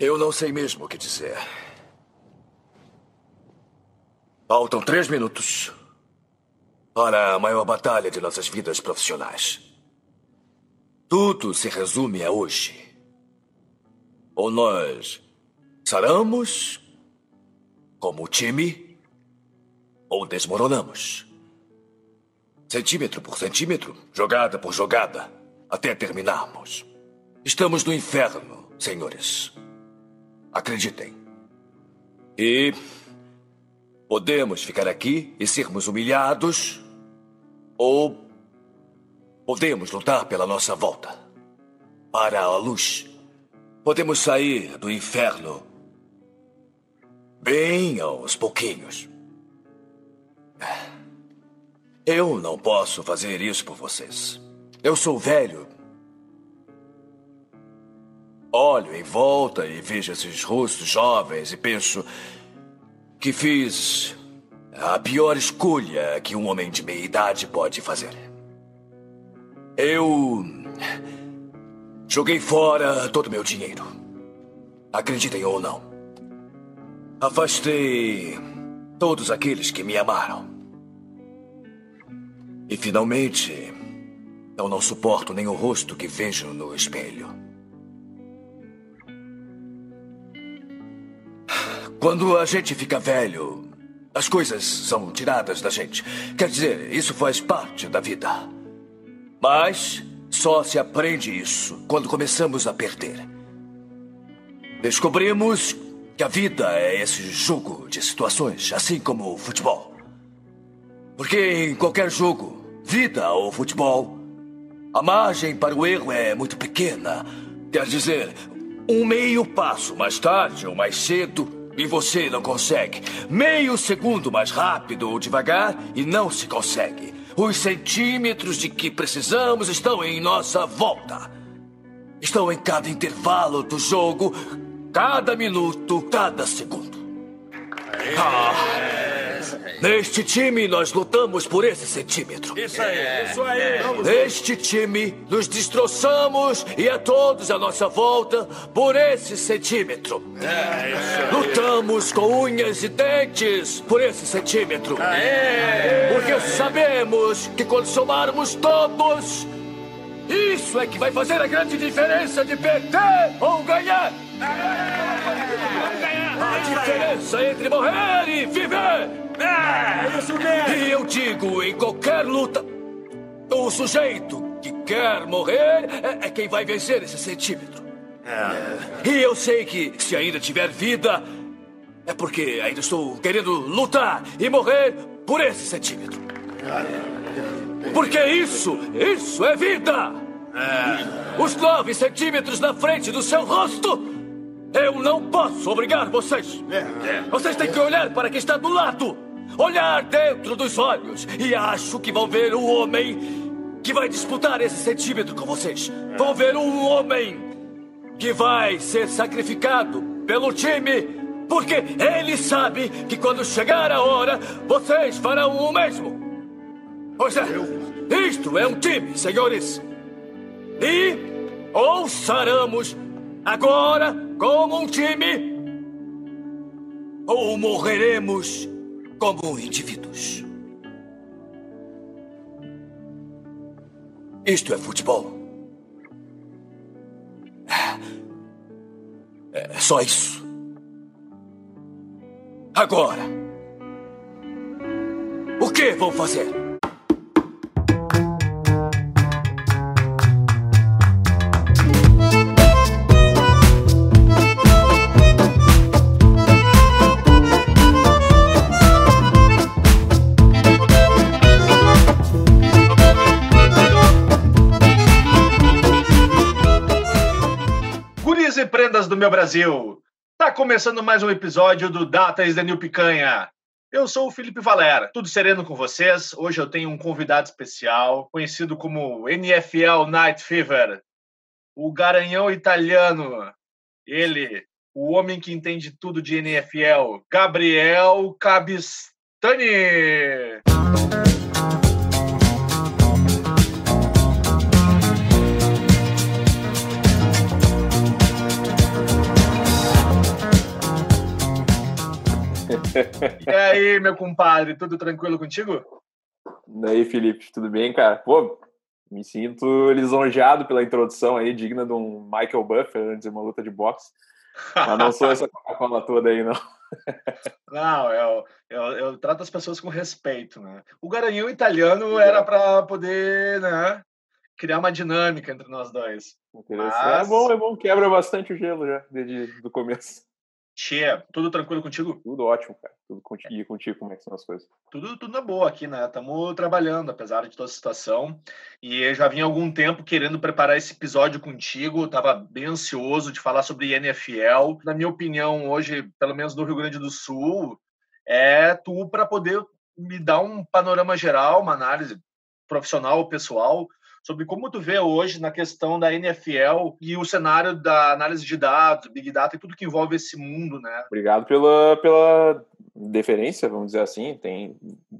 Eu não sei mesmo o que dizer. Faltam três minutos para a maior batalha de nossas vidas profissionais. Tudo se resume a hoje. Ou nós saramos como time, ou desmoronamos. Centímetro por centímetro, jogada por jogada, até terminarmos. Estamos no inferno, senhores. Acreditem. E podemos ficar aqui e sermos humilhados, ou podemos lutar pela nossa volta para a luz. Podemos sair do inferno bem aos pouquinhos. Eu não posso fazer isso por vocês. Eu sou velho Olho em volta e vejo esses rostos jovens e penso que fiz a pior escolha que um homem de meia idade pode fazer. Eu joguei fora todo o meu dinheiro. Acreditem ou não. Afastei todos aqueles que me amaram. E finalmente, eu não suporto nem o rosto que vejo no espelho. Quando a gente fica velho, as coisas são tiradas da gente. Quer dizer, isso faz parte da vida. Mas só se aprende isso quando começamos a perder. Descobrimos que a vida é esse jogo de situações, assim como o futebol. Porque em qualquer jogo, vida ou futebol, a margem para o erro é muito pequena. Quer dizer, um meio passo mais tarde ou mais cedo e você não consegue. Meio segundo mais rápido ou devagar e não se consegue. Os centímetros de que precisamos estão em nossa volta. Estão em cada intervalo do jogo, cada minuto, cada segundo. Ah. Neste time, nós lutamos por esse centímetro. Isso aí, isso aí. Neste time, nos destroçamos e a todos à nossa volta por esse centímetro. É, isso Lutamos com unhas e dentes por esse centímetro. Porque sabemos que quando somarmos todos, isso é que vai fazer a grande diferença de perder ou ganhar. A diferença entre morrer e viver é, isso mesmo! E eu digo, em qualquer luta, o sujeito que quer morrer é, é quem vai vencer esse centímetro. É. E eu sei que, se ainda tiver vida, é porque ainda estou querendo lutar e morrer por esse centímetro. Porque isso, isso é vida! É. Os nove centímetros na frente do seu rosto eu não posso obrigar vocês. É. Vocês têm que olhar para quem está do lado olhar dentro dos olhos e acho que vão ver o homem que vai disputar esse centímetro com vocês. Vão ver um homem que vai ser sacrificado pelo time porque ele sabe que quando chegar a hora, vocês farão o mesmo. Pois é, isto é um time, senhores. E ou saramos agora como um time, ou morreremos como indivíduos. Isto é futebol. É só isso. Agora, o que vão fazer? Meu Brasil! Tá começando mais um episódio do Data is the New Picanha. Eu sou o Felipe Valera, tudo sereno com vocês. Hoje eu tenho um convidado especial, conhecido como NFL Night Fever, o garanhão italiano. Ele, o homem que entende tudo de NFL, Gabriel Cabistani. E aí, meu compadre, tudo tranquilo contigo? E aí, Felipe, tudo bem, cara? Pô, me sinto lisonjeado pela introdução aí, digna de um Michael Buffer antes de uma luta de boxe. Mas não sou essa Coca-Cola toda aí, não. Não, eu, eu, eu, trato as pessoas com respeito, né? O garanhão italiano era para poder, né, criar uma dinâmica entre nós dois. Mas... É bom, é bom, quebra bastante o gelo já, desde do começo. Tia, tudo tranquilo contigo? Tudo ótimo, cara. Tudo contigo, e contigo, como é que são as coisas? Tudo, tudo na boa aqui, né? Estamos trabalhando, apesar de toda a situação. E eu já vim há algum tempo querendo preparar esse episódio contigo. Estava bem ansioso de falar sobre NFL. Na minha opinião, hoje, pelo menos no Rio Grande do Sul, é tu para poder me dar um panorama geral, uma análise profissional, pessoal, sobre como tu vê hoje na questão da NFL e o cenário da análise de dados, Big Data e tudo que envolve esse mundo, né? Obrigado pela, pela deferência, vamos dizer assim. Tem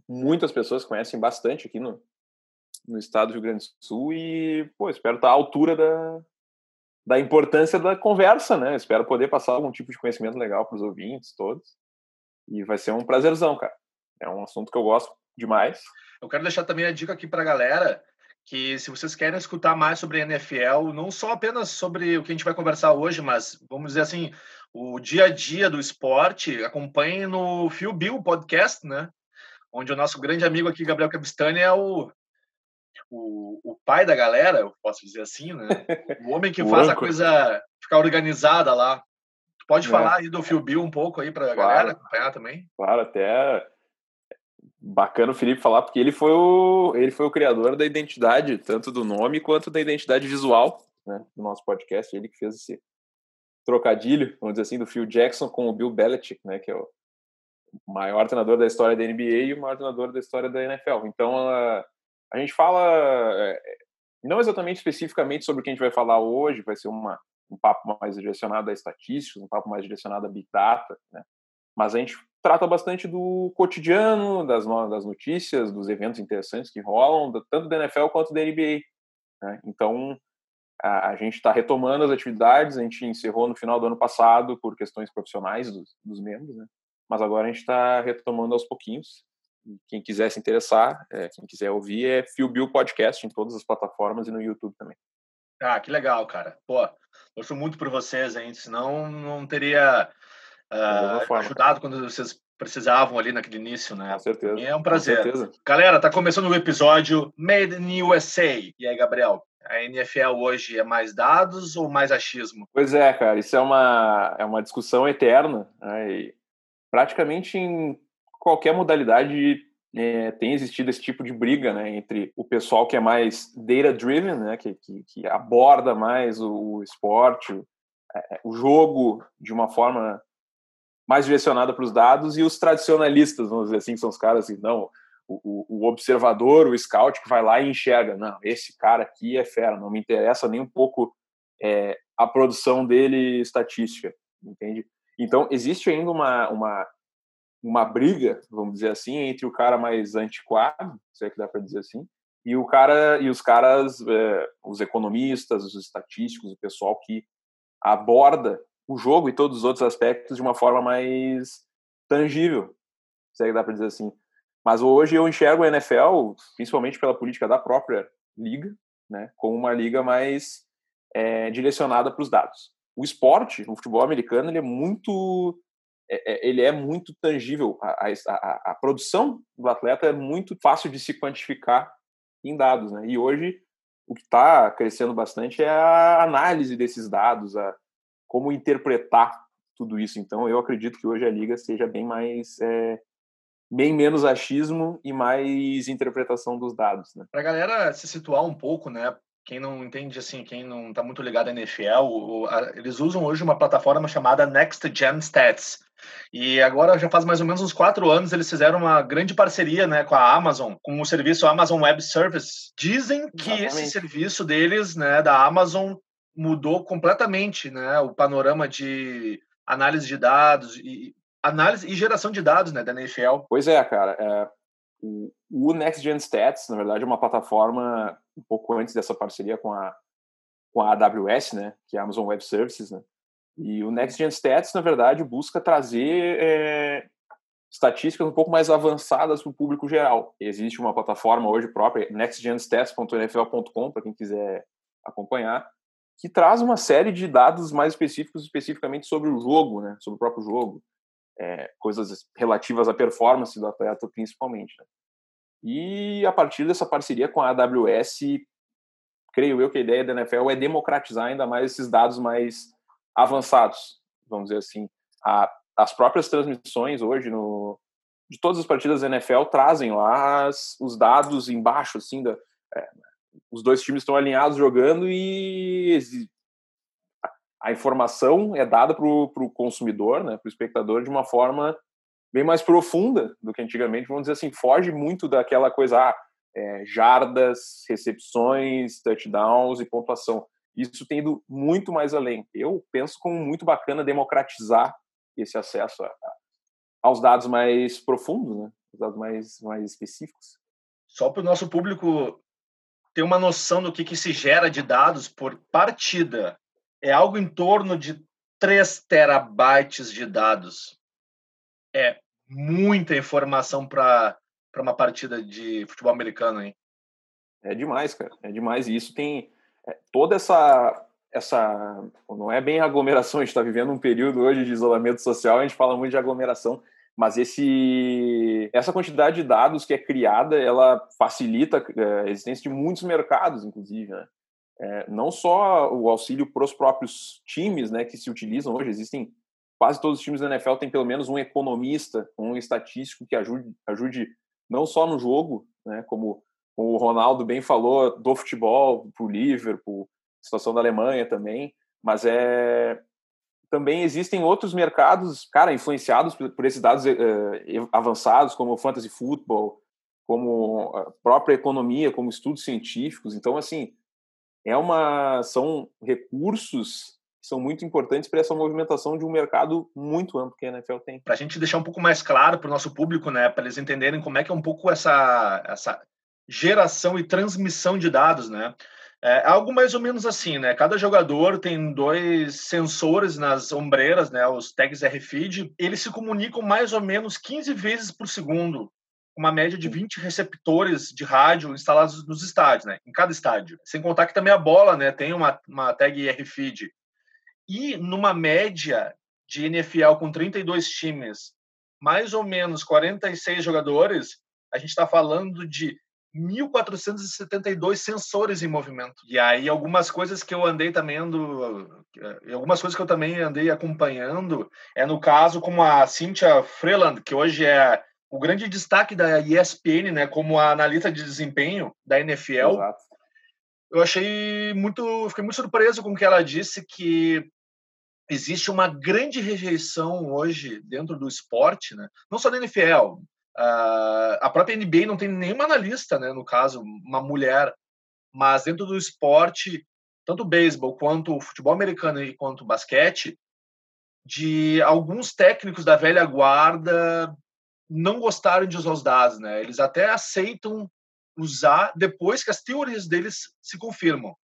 muitas pessoas que conhecem bastante aqui no, no estado do Rio Grande do Sul e, pô, espero estar à altura da, da importância da conversa, né? Espero poder passar algum tipo de conhecimento legal para os ouvintes todos. E vai ser um prazerzão, cara. É um assunto que eu gosto demais. Eu quero deixar também a dica aqui para a galera que se vocês querem escutar mais sobre NFL, não só apenas sobre o que a gente vai conversar hoje, mas vamos dizer assim, o dia a dia do esporte, acompanhem no Fio Bill Podcast, né? Onde o nosso grande amigo aqui, Gabriel Cabistani, é o, o, o pai da galera, eu posso dizer assim, né? O homem que faz a coisa ficar organizada lá. Pode é. falar aí do Fio Bill um pouco aí para a claro. galera acompanhar também? Claro, até bacana o Felipe falar, porque ele foi o, ele foi o criador da identidade, tanto do nome quanto da identidade visual né, do nosso podcast. Ele que fez esse trocadilho, vamos dizer assim, do Phil Jackson com o Bill Belichick, né, que é o maior treinador da história da NBA e o maior treinador da história da NFL. Então, a, a gente fala, é, não exatamente especificamente sobre o que a gente vai falar hoje, vai ser uma, um papo mais direcionado a estatísticas, um papo mais direcionado a Big Data, né? mas a gente trata bastante do cotidiano, das, das notícias, dos eventos interessantes que rolam, tanto da NFL quanto da NBA. Né? Então, a, a gente está retomando as atividades, a gente encerrou no final do ano passado por questões profissionais dos, dos membros, né? mas agora a gente está retomando aos pouquinhos. quem quiser se interessar, é, quem quiser ouvir, é Phil Bill Podcast em todas as plataformas e no YouTube também. Ah, que legal, cara. Pô, torço muito por vocês, hein? Senão não teria uh, ajudado quando vocês precisavam ali naquele início, né? Com certeza. E é um prazer. Galera, tá começando o episódio Made in USA. E aí, Gabriel? A NFL hoje é mais dados ou mais achismo? Pois é, cara, isso é uma, é uma discussão eterna. Né? praticamente em qualquer modalidade é, tem existido esse tipo de briga né, entre o pessoal que é mais data-driven, né, que, que, que, aborda mais o, o esporte, o, é, o jogo de uma forma mais direcionada para os dados e os tradicionalistas, vamos dizer assim, são os caras assim, não, o, o, observador, o scout que vai lá e enxerga, não, esse cara aqui é fera, não me interessa nem um pouco é, a produção dele estatística, entende? Então, existe ainda uma, uma, uma briga, vamos dizer assim, entre o cara mais antiquado, se é que dá para dizer assim, e o cara e os caras, é, os economistas, os estatísticos, o pessoal que aborda o jogo e todos os outros aspectos de uma forma mais tangível, se é que dá para dizer assim. Mas hoje eu enxergo a NFL, principalmente pela política da própria liga, né, como uma liga mais é, direcionada para os dados. O esporte, o futebol americano, ele é muito, é, é, ele é muito tangível. A, a, a, produção do atleta é muito fácil de se quantificar em dados, né? E hoje o que está crescendo bastante é a análise desses dados, a, como interpretar tudo isso. Então, eu acredito que hoje a liga seja bem mais é, bem menos achismo e mais interpretação dos dados, né? Para a galera se situar um pouco, né? Quem não entende assim, quem não está muito ligado à NFL, o, a, eles usam hoje uma plataforma chamada Next Gen Stats. E agora já faz mais ou menos uns quatro anos eles fizeram uma grande parceria, né, com a Amazon, com o serviço Amazon Web Service. Dizem que Exatamente. esse serviço deles, né, da Amazon, mudou completamente né, o panorama de análise de dados e análise e geração de dados né, da NFL. Pois é, cara. É, o, Next Gen Stats, na verdade, é uma plataforma um pouco antes dessa parceria com a, com a AWS, né, que é a Amazon Web Services. Né, e o Next Gen Stats, na verdade, busca trazer é, estatísticas um pouco mais avançadas para o público geral. Existe uma plataforma hoje própria, nextgenstats.nfl.com, para quem quiser acompanhar, que traz uma série de dados mais específicos, especificamente sobre o jogo, né? sobre o próprio jogo, é, coisas relativas à performance do atleta, principalmente. Né? E a partir dessa parceria com a AWS, creio eu que a ideia da NFL é democratizar ainda mais esses dados mais avançados, vamos dizer assim. A, as próprias transmissões hoje no, de todas as partidas da NFL trazem lá as, os dados embaixo, assim, da, é, os dois times estão alinhados jogando e a informação é dada para o consumidor, né, para o espectador, de uma forma bem mais profunda do que antigamente. Vamos dizer assim, foge muito daquela coisa, ah, é, jardas, recepções, touchdowns e pontuação. Isso tem ido muito mais além. Eu penso como muito bacana democratizar esse acesso a, a, aos dados mais profundos, né? os dados mais, mais específicos. Só para o nosso público ter uma noção do que, que se gera de dados por partida. É algo em torno de 3 terabytes de dados. É muita informação para uma partida de futebol americano, hein? É demais, cara. É demais. E isso tem é, toda essa essa não é bem aglomeração, a gente está vivendo um período hoje de isolamento social, a gente fala muito de aglomeração, mas esse essa quantidade de dados que é criada, ela facilita é, a existência de muitos mercados, inclusive, né? É, não só o auxílio para os próprios times, né, que se utilizam hoje, existem quase todos os times da NFL têm pelo menos um economista, um estatístico que ajude, ajude não só no jogo, né, como o Ronaldo bem falou do futebol para o Liverpool, situação da Alemanha também, mas é também existem outros mercados, cara, influenciados por esses dados uh, avançados, como o fantasy football, como a própria economia, como estudos científicos. Então, assim, é uma são recursos que são muito importantes para essa movimentação de um mercado muito amplo que a NFL tem. Para a gente deixar um pouco mais claro para o nosso público, né, para eles entenderem como é que é um pouco essa essa geração e transmissão de dados, né? É algo mais ou menos assim, né? Cada jogador tem dois sensores nas ombreiras, né? Os tags RFID. Eles se comunicam mais ou menos 15 vezes por segundo, uma média de 20 receptores de rádio instalados nos estádios, né? Em cada estádio. Sem contar que também a bola, né? Tem uma, uma tag RFID. E numa média de NFL com 32 times, mais ou menos 46 jogadores, a gente está falando de 1.472 sensores em movimento. E aí algumas coisas que eu andei também ando, algumas coisas que eu também andei acompanhando é no caso como a Cynthia Freeland, que hoje é o grande destaque da ESPN, né, como a analista de desempenho da NFL. Exato. Eu achei muito, fiquei muito surpreso com o que ela disse que existe uma grande rejeição hoje dentro do esporte, né? Não só da NFL, Uh, a própria NBA não tem nenhuma analista, né, no caso, uma mulher, mas dentro do esporte, tanto o beisebol quanto o futebol americano e quanto o basquete, de alguns técnicos da velha guarda não gostaram de usar os dados, né? Eles até aceitam usar depois que as teorias deles se confirmam.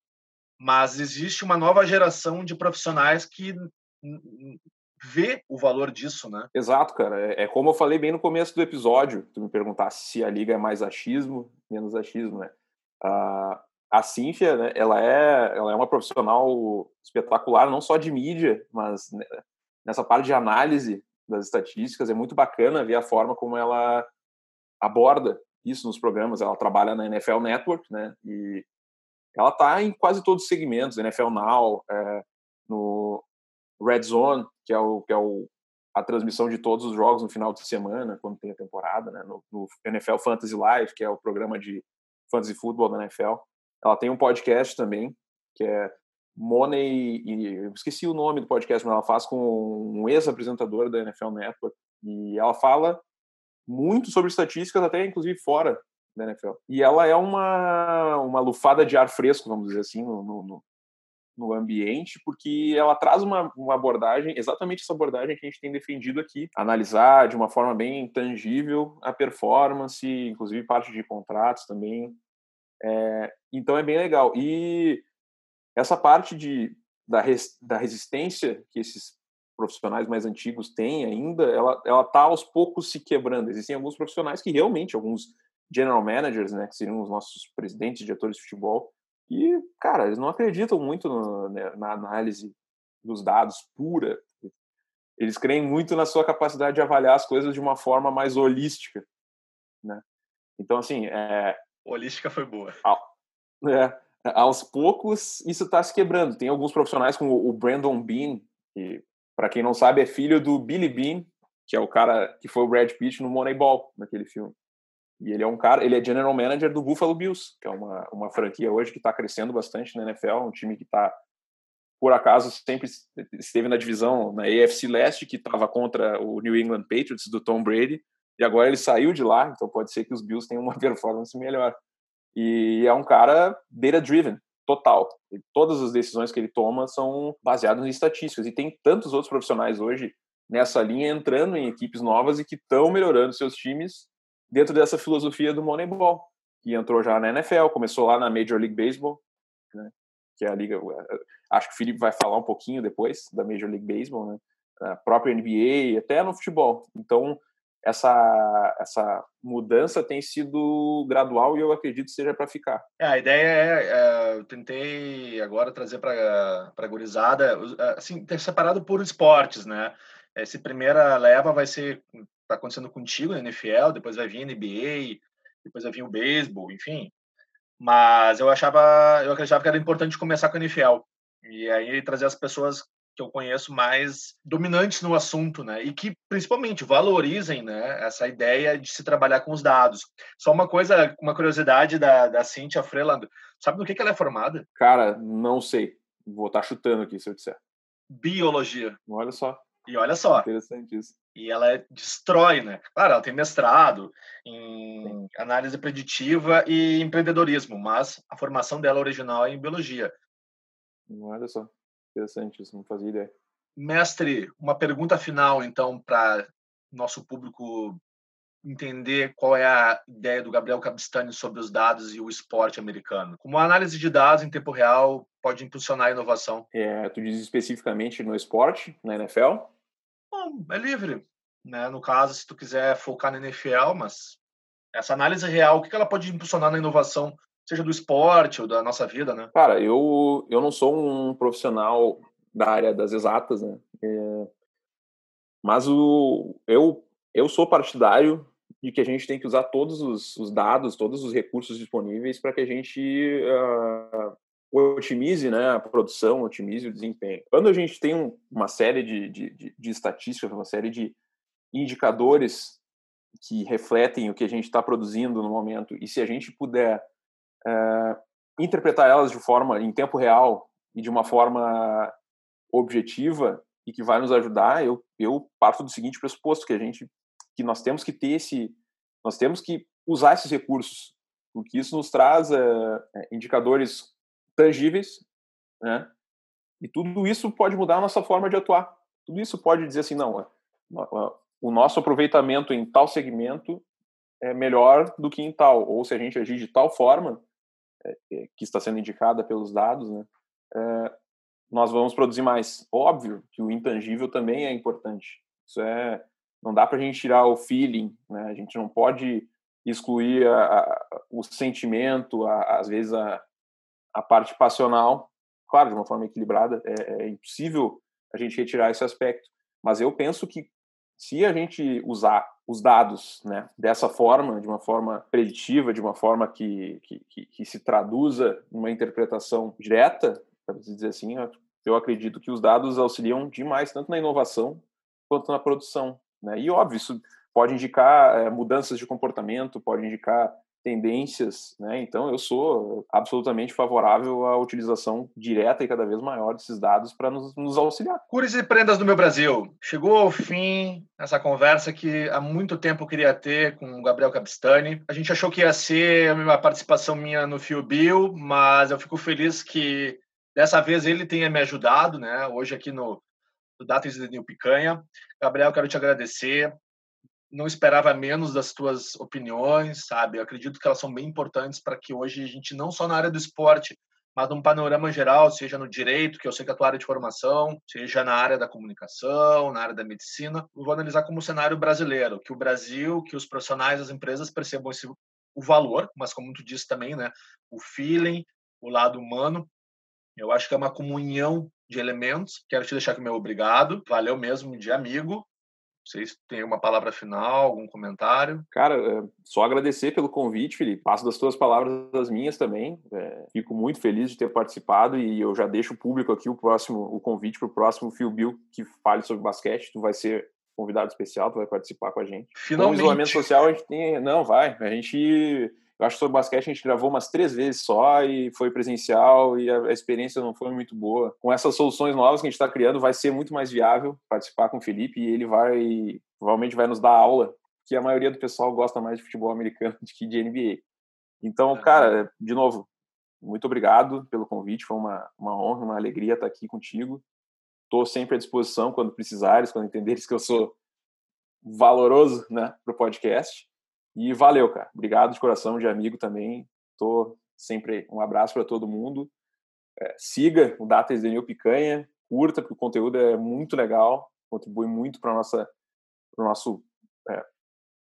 Mas existe uma nova geração de profissionais que vê o valor disso, né? Exato, cara. É, é, como eu falei bem no começo do episódio, tu me perguntasse se a liga é mais achismo, menos achismo, né? Uh, a Cínfia, né, ela, é, ela é uma profissional espetacular, não só de mídia, mas nessa parte de análise das estatísticas. É muito bacana ver a forma como ela aborda isso nos programas. Ela trabalha na NFL Network, né? E ela está em quase todos os segmentos, NFL Now, é, no Red Zone, que é, o, que é o, a transmissão de todos os jogos no final de semana, quando tem a temporada, né? no, no NFL Fantasy Live, que é o programa de fantasy football da NFL. Ela tem um podcast também, que é Money, e eu esqueci o nome do podcast, mas ela faz com um ex-apresentador da NFL Network, e ela fala muito sobre estatísticas, até inclusive fora da NFL. E ela é uma, uma lufada de ar fresco, vamos dizer assim, no, no, no ambiente, porque ela traz uma, uma abordagem, exatamente essa abordagem que a gente tem defendido aqui, analisar de uma forma bem tangível a performance, inclusive parte de contratos também. É, então é bem legal. E essa parte de, da, res, da resistência que esses profissionais mais antigos têm ainda, ela ela está aos poucos se quebrando. Existem alguns profissionais que realmente, alguns general managers, né, que seriam os nossos presidentes, diretores de futebol, e, cara, eles não acreditam muito no, né, na análise dos dados pura. Eles creem muito na sua capacidade de avaliar as coisas de uma forma mais holística, né? Então, assim, é... Holística foi boa. É, aos poucos, isso está se quebrando. Tem alguns profissionais como o Brandon Bean, que, para quem não sabe, é filho do Billy Bean, que é o cara que foi o Brad Pitt no Moneyball, naquele filme. E ele é um cara, ele é general manager do Buffalo Bills, que é uma, uma franquia hoje que está crescendo bastante na NFL, um time que está, por acaso, sempre esteve na divisão, na AFC Leste, que estava contra o New England Patriots do Tom Brady, e agora ele saiu de lá, então pode ser que os Bills tenham uma performance melhor. E é um cara data-driven, total. E todas as decisões que ele toma são baseadas em estatísticas. E tem tantos outros profissionais hoje nessa linha entrando em equipes novas e que estão melhorando seus times dentro dessa filosofia do Moneyball, que entrou já na NFL, começou lá na Major League Baseball, né, que é a liga. Acho que o Felipe vai falar um pouquinho depois da Major League Baseball, né, a própria NBA, até no futebol. Então, essa, essa mudança tem sido gradual e eu acredito seja para ficar. É, a ideia é, é, eu tentei agora trazer para a gurizada, assim, ter separado por esportes, né? Essa primeira leva vai ser está acontecendo contigo na NFL, depois vai vir a NBA, depois vai vir o beisebol, enfim. Mas eu achava, eu acreditava que era importante começar com a NFL. E aí trazer as pessoas que eu conheço mais dominantes no assunto, né? E que principalmente valorizem, né, essa ideia de se trabalhar com os dados. Só uma coisa, uma curiosidade da, da Cynthia Freeland. Sabe no que, que ela é formada? Cara, não sei. Vou estar tá chutando aqui se eu disser. Biologia. Olha só. E olha só. Interessante isso. E ela destrói, né? Claro, ela tem mestrado em análise preditiva e empreendedorismo, mas a formação dela original é em biologia. Olha só. Interessante isso, não fazia ideia. Mestre, uma pergunta final, então, para nosso público entender qual é a ideia do Gabriel Cabistani sobre os dados e o esporte americano. Como a análise de dados em tempo real pode impulsionar a inovação? É, tu diz especificamente no esporte, na NFL? Bom, é livre. Né? No caso, se tu quiser focar na NFL, mas essa análise real, o que ela pode impulsionar na inovação, seja do esporte ou da nossa vida, né? Cara, eu, eu não sou um profissional da área das exatas, né? É, mas o, eu, eu sou partidário de que a gente tem que usar todos os, os dados, todos os recursos disponíveis para que a gente uh, otimize né, a produção, otimize o desempenho. Quando a gente tem um, uma série de, de, de, de estatísticas, uma série de indicadores que refletem o que a gente está produzindo no momento, e se a gente puder uh, interpretar elas de forma em tempo real e de uma forma objetiva e que vai nos ajudar, eu, eu parto do seguinte pressuposto que a gente que nós temos que ter esse nós temos que usar esses recursos porque isso nos traz uh, indicadores tangíveis, né? E tudo isso pode mudar a nossa forma de atuar. Tudo isso pode dizer assim, não, o nosso aproveitamento em tal segmento é melhor do que em tal, ou se a gente agir de tal forma é, é, que está sendo indicada pelos dados, né, é, nós vamos produzir mais. Óbvio que o intangível também é importante. Isso é, não dá para a gente tirar o feeling, né? A gente não pode excluir a, a, o sentimento, a, às vezes a, a parte passional, claro, de uma forma equilibrada, é, é impossível a gente retirar esse aspecto. Mas eu penso que se a gente usar os dados né, dessa forma, de uma forma preditiva, de uma forma que, que, que se traduza numa interpretação direta, para dizer assim, eu acredito que os dados auxiliam demais, tanto na inovação quanto na produção. Né? E, óbvio, isso pode indicar é, mudanças de comportamento, pode indicar tendências, né? Então eu sou absolutamente favorável à utilização direta e cada vez maior desses dados para nos, nos, auxiliar. Cures e prendas do meu Brasil. Chegou ao fim essa conversa que há muito tempo eu queria ter com o Gabriel Capistani. A gente achou que ia ser uma participação minha no Fio Bill, mas eu fico feliz que dessa vez ele tenha me ajudado, né? Hoje aqui no, no Datas de New Picanha. Gabriel, quero te agradecer não esperava menos das tuas opiniões, sabe? Eu acredito que elas são bem importantes para que hoje a gente, não só na área do esporte, mas num panorama geral, seja no direito, que eu sei que é a tua área de formação, seja na área da comunicação, na área da medicina, eu vou analisar como cenário brasileiro, que o Brasil, que os profissionais, as empresas percebam esse, o valor, mas como tu disse também, né, o feeling, o lado humano. Eu acho que é uma comunhão de elementos. Quero te deixar aqui meu obrigado. Valeu mesmo de amigo. Vocês têm uma palavra final, algum comentário? Cara, é, só agradecer pelo convite, Felipe. Passo das tuas palavras das minhas também. É, fico muito feliz de ter participado e eu já deixo público aqui o próximo, o convite para o próximo Phil Bill que fale sobre basquete. Tu vai ser convidado especial, tu vai participar com a gente. Finalmente. O isolamento social a gente tem, não vai. A gente eu acho que sobre basquete a gente gravou umas três vezes só e foi presencial e a, experiência não foi muito boa. Com essas soluções novas que a gente está criando, vai ser muito mais viável participar com o Felipe e ele vai, provavelmente vai nos dar aula, que a maioria do pessoal gosta mais de futebol americano do que de NBA. Então, cara, de novo, muito obrigado pelo convite, foi uma, uma honra, uma alegria estar aqui contigo. Estou sempre à disposição quando precisares, quando entenderes que eu sou valoroso né, para o podcast. E valeu, cara. Obrigado de coração, de amigo também. Tô sempre um abraço para todo mundo. É, siga o Data Esdenil Picanha, curta, porque o conteúdo é muito legal, contribui muito para nossa para nosso é,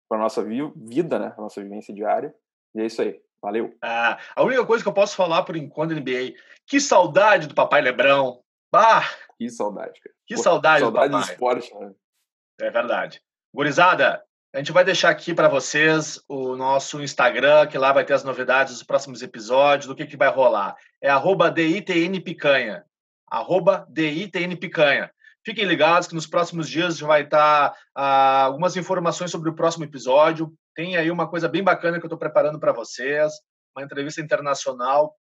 para nossa vida, né, para nossa vivência diária. E é isso aí. Valeu. Ah, a única coisa que eu posso falar por enquanto NBA, que saudade do Papai Lebrão. Bah! Que saudade, cara. Que Pô, saudade, saudade do, do esporte, né? É verdade. Gurizada, a gente vai deixar aqui para vocês o nosso Instagram, que lá vai ter as novidades dos próximos episódios, do que, que vai rolar. É arroba DITNPicanha. Arroba DITNPicanha. Fiquem ligados que nos próximos dias vai estar ah, algumas informações sobre o próximo episódio. Tem aí uma coisa bem bacana que eu estou preparando para vocês, uma entrevista internacional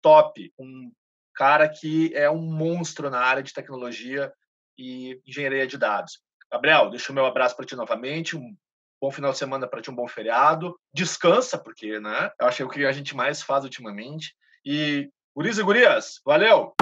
top, um cara que é um monstro na área de tecnologia e engenharia de dados. Gabriel, deixa o meu abraço para ti novamente, um bom final de semana para ti, um bom feriado. Descansa, porque, né? Eu acho que é o que a gente mais faz ultimamente. E, guris e gurias, valeu!